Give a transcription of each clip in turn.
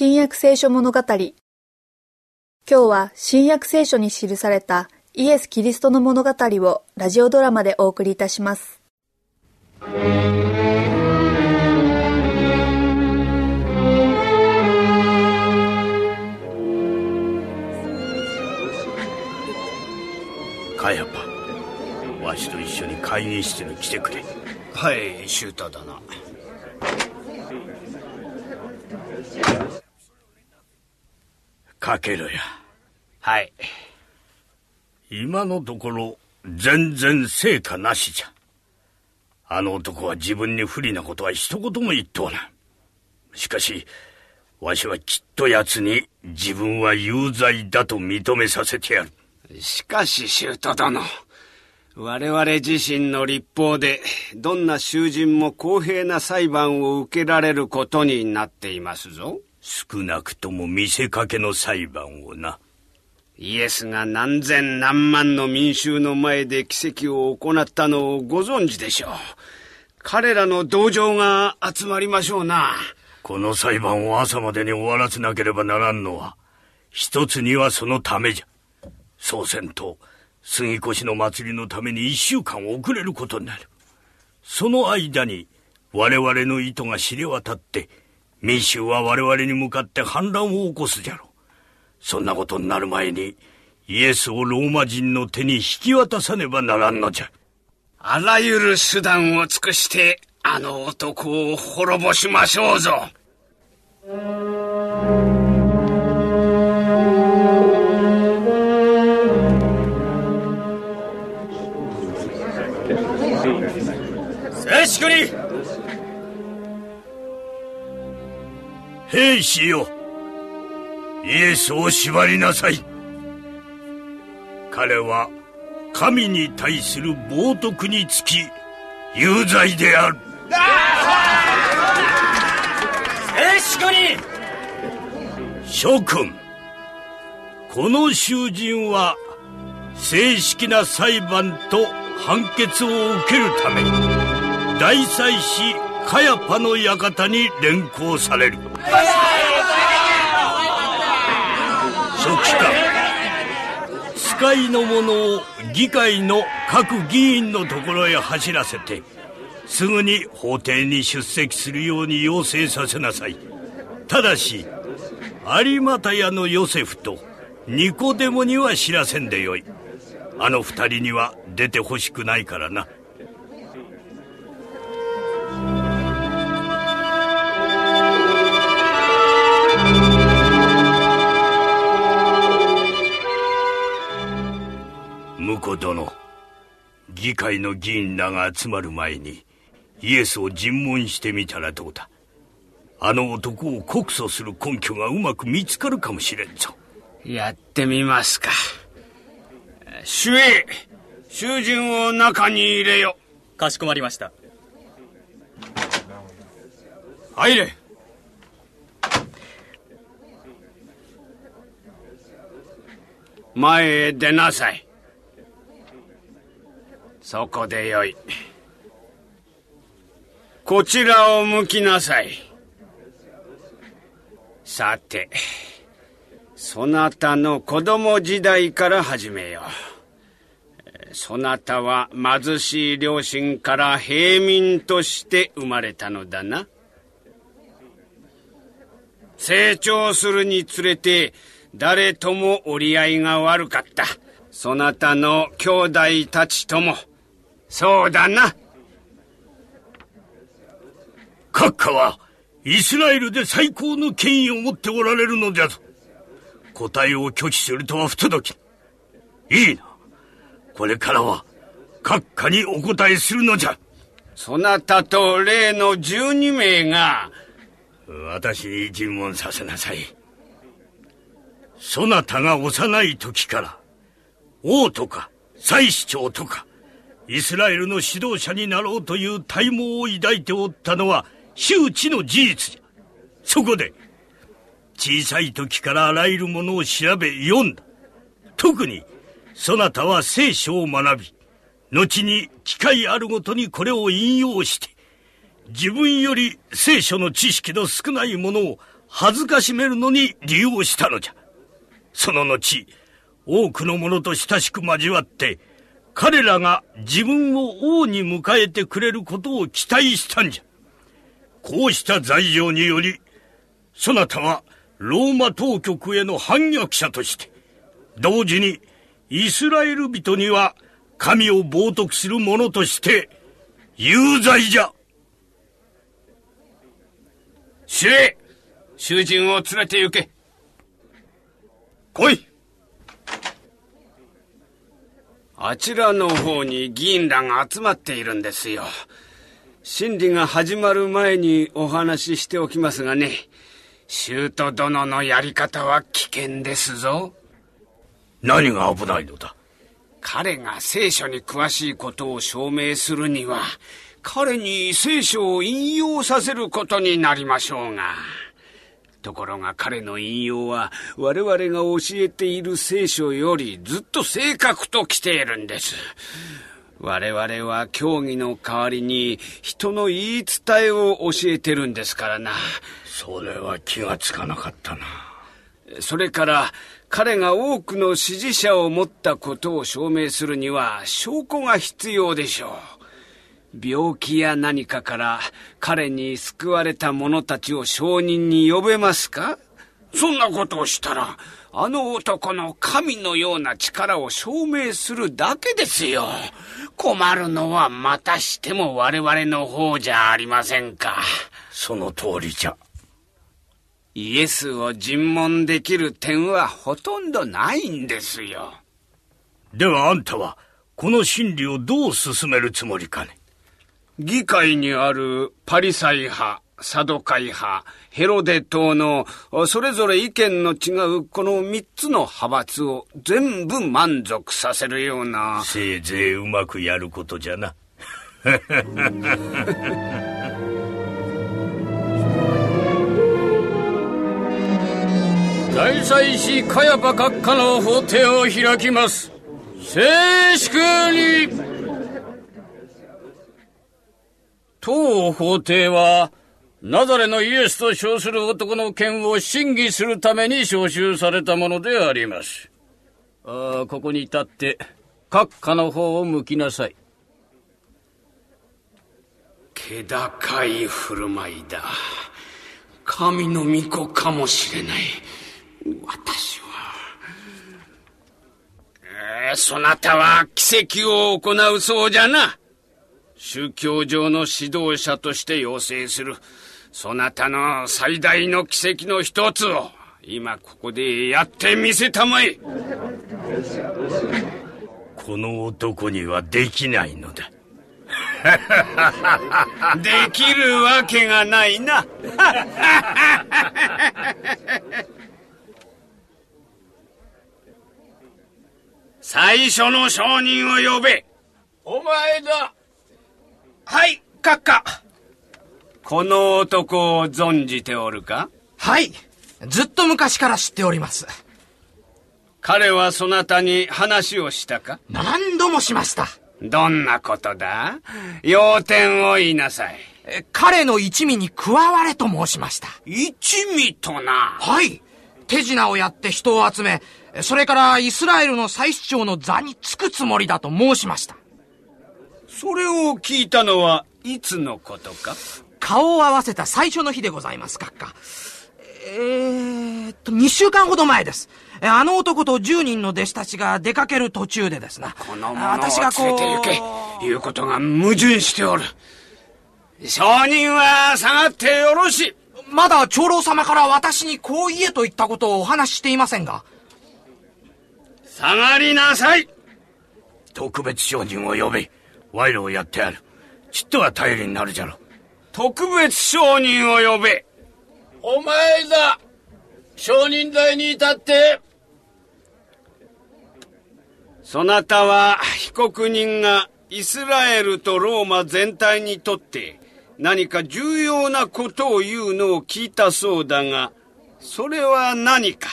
新約聖書物語。今日は新約聖書に記されたイエス・キリストの物語をラジオドラマでお送りいたします。カヤパわしと一緒に会議室に来てくれ。はいシューターだなかけろや。はい。今のところ全然成果なしじゃ。あの男は自分に不利なことは一言も言っとうなしかしわしはきっと奴に自分は有罪だと認めさせてやる。しかしシュート殿。我々自身の立法でどんな囚人も公平な裁判を受けられることになっていますぞ少なくとも見せかけの裁判をな。イエスが何千何万の民衆の前で奇跡を行ったのをご存知でしょう。彼らの同情が集まりましょうな。この裁判を朝までに終わらせなければならんのは一つにはそのためじゃ。そうせんと杉越の祭りのために一週間遅れることになる。その間に我々の意図が知れ渡って民衆は我々に向かって反乱を起こすじゃろう。そんなことになる前にイエスをローマ人の手に引き渡さねばならんのじゃ。あらゆる手段を尽くしてあの男を滅ぼしましょうぞ。静粛に兵士よ。イエスを縛りなさい。彼は神に対する冒涜につき有罪である。静粛に。諸君この囚人は正式な裁判と判決を受けるため大祭司カヤパの館に連行される。書記官使いの者を議会の各議員のところへ走らせてすぐに法廷に出席するように要請させなさい。ただし有股屋のヨセフとニコデモには知らせんでよい。あの二人には出てほしくないからな。婿殿議会の議員らが集まる前にイエスを尋問してみたらどうだ。あの男を告訴する根拠がうまく見つかるかもしれんぞ。やってみますか。主へ囚人を中に入れよ。かしこまりました。入れ。前へ出なさいそこでよい。こちらを向きなさい。さてそなたの子供時代から始めよう。そなたは貧しい両親から平民として生まれたのだな。成長するにつれて誰とも折り合いが悪かった。そなたの兄弟たちともそうだな。閣下はイスラエルで最高の権威を持っておられるのじゃぞ。答えを拒否するとは不届き。いいな。これからは閣下にお答えするのじゃ。そなたと例の12名が。私に尋問させなさい。そなたが幼い時から王とか祭司長とかイスラエルの指導者になろうという体毛を抱いておったのは周知の事実じゃそこで小さい時からあらゆるものを調べ読んだ特にそなたは聖書を学び後に機会あるごとにこれを引用して自分より聖書の知識の少ないものを恥ずかしめるのに利用したのじゃ。その後、多くの者と親しく交わって、彼らが自分を王に迎えてくれることを期待したんじゃ。こうした罪状により、そなたはローマ当局への反逆者として、同時にイスラエル人には神を冒涜する者として有罪じゃ。司令囚人を連れて行け。来いあちらの方に議員らが集まっているんですよ。審理が始まる前にお話ししておきますがね、シュート殿のやり方は危険ですぞ。何が危ないのだ？彼が聖書に詳しいことを証明するには、彼に聖書を引用させることになりましょうが。ところが彼の引用は我々が教えている聖書よりずっと正確と来ているんです。我々は教義の代わりに人の言い伝えを教えてるんですからな。それは気がつかなかったな。それから彼が多くの支持者を持ったことを証明するには証拠が必要でしょう。病気や何かから彼に救われた者たちを証人に呼べますか？そんなことをしたら、あの男の神のような力を証明するだけですよ。困るのはまたしても我々の方じゃありませんか。その通りじゃ。イエスを尋問できる点はほとんどないんですよ。ではあんたは、この真理をどう進めるつもりかね？議会にあるパリサイ派、サドカイ派、ヘロデ党のそれぞれ意見の違うこの三つの派閥を全部満足させるような。せいぜいうまくやることじゃな。大祭司カヤパ閣下の法廷を開きます。静粛に当法廷は、ナザレのイエスと称する男の件を審議するために招集されたものであります。あここに立って、閣下の方を向きなさい。気高い振る舞いだ。神の御子かもしれない。私は。えー、そなたは奇跡を行うそうじゃな。宗教上の指導者として要請する、そなたの最大の奇跡の一つを、今ここでやってみせたまえ。この男にはできないのだ。できるわけがないな。最初の証人を呼べ。お前だ。はい、閣下。この男を存じておるか？はい。ずっと昔から知っております。彼はそなたに話をしたか？何度もしました。どんなことだ？要点を言いなさい。彼の一味に加われと申しました。一味となはい。手品をやって人を集め、それからイスラエルの祭司長の座につくつもりだと申しました。それを聞いたのはいつのことか？顔を合わせた最初の日でございます、閣下。えー、っと、2週間ほど前です。あの男と10人の弟子たちが出かける途中でですな。この者を連れて行け。言うことが矛盾しておる。証人は下がってよろしい。まだ長老様から私にこう言えと言ったことをお話ししていませんが。下がりなさい特別証人を呼べ。賄賂をやってやる。ちっとは頼りになるじゃろ。特別証人を呼べ。お前だ証人台に立って。そなたは被告人がイスラエルとローマ全体にとって何か重要なことを言うのを聞いたそうだが、それは何か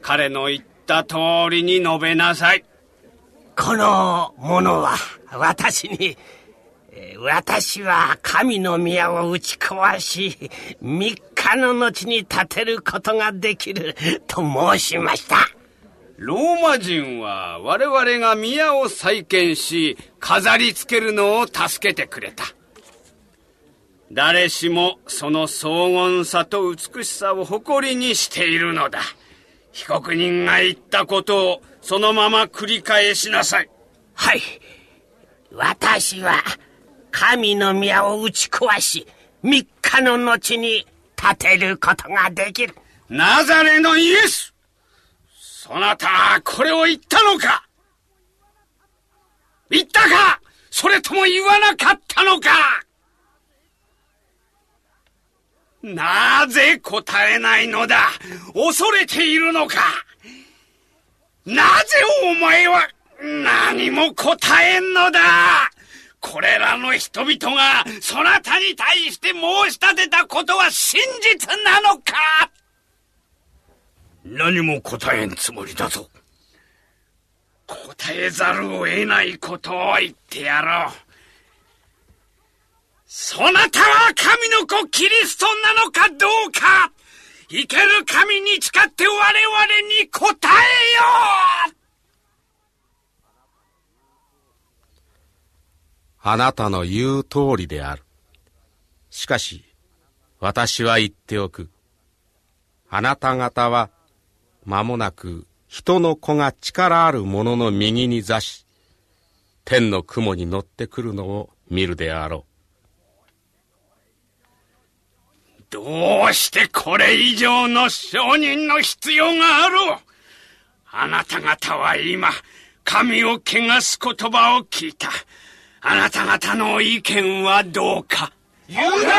彼の言った通りに述べなさい。この者は私に私は神の宮を打ち壊し、三日の後に建てることができると申しました。ローマ人は我々が宮を再建し、飾り付けるのを助けてくれた。誰しもその荘厳さと美しさを誇りにしているのだ。被告人が言ったことをそのまま繰り返しなさい。はい。私は神の宮を打ち壊し、三日の後に建てることができる。ナザレのイエスそなた、これを言ったのか言ったかそれとも言わなかったのかなぜ答えないのだ恐れているのかなぜお前は何も答えんのだこれらの人々がそなたに対して申し立てたことは真実なのか何も答えんつもりだぞ。答えざるを得ないことを言ってやろう。そなたは神の子キリストなのかどうか生ける神に誓って我々に答えようあなたの言う通りである。しかし、私は言っておく。あなた方は、間もなく人の子が力ある者の右に座し、天の雲に乗ってくるのを見るであろう。どうしてこれ以上の証人の必要があろう？あなた方は今、神を汚す言葉を聞いた。あなた方の意見はどうか。言うなら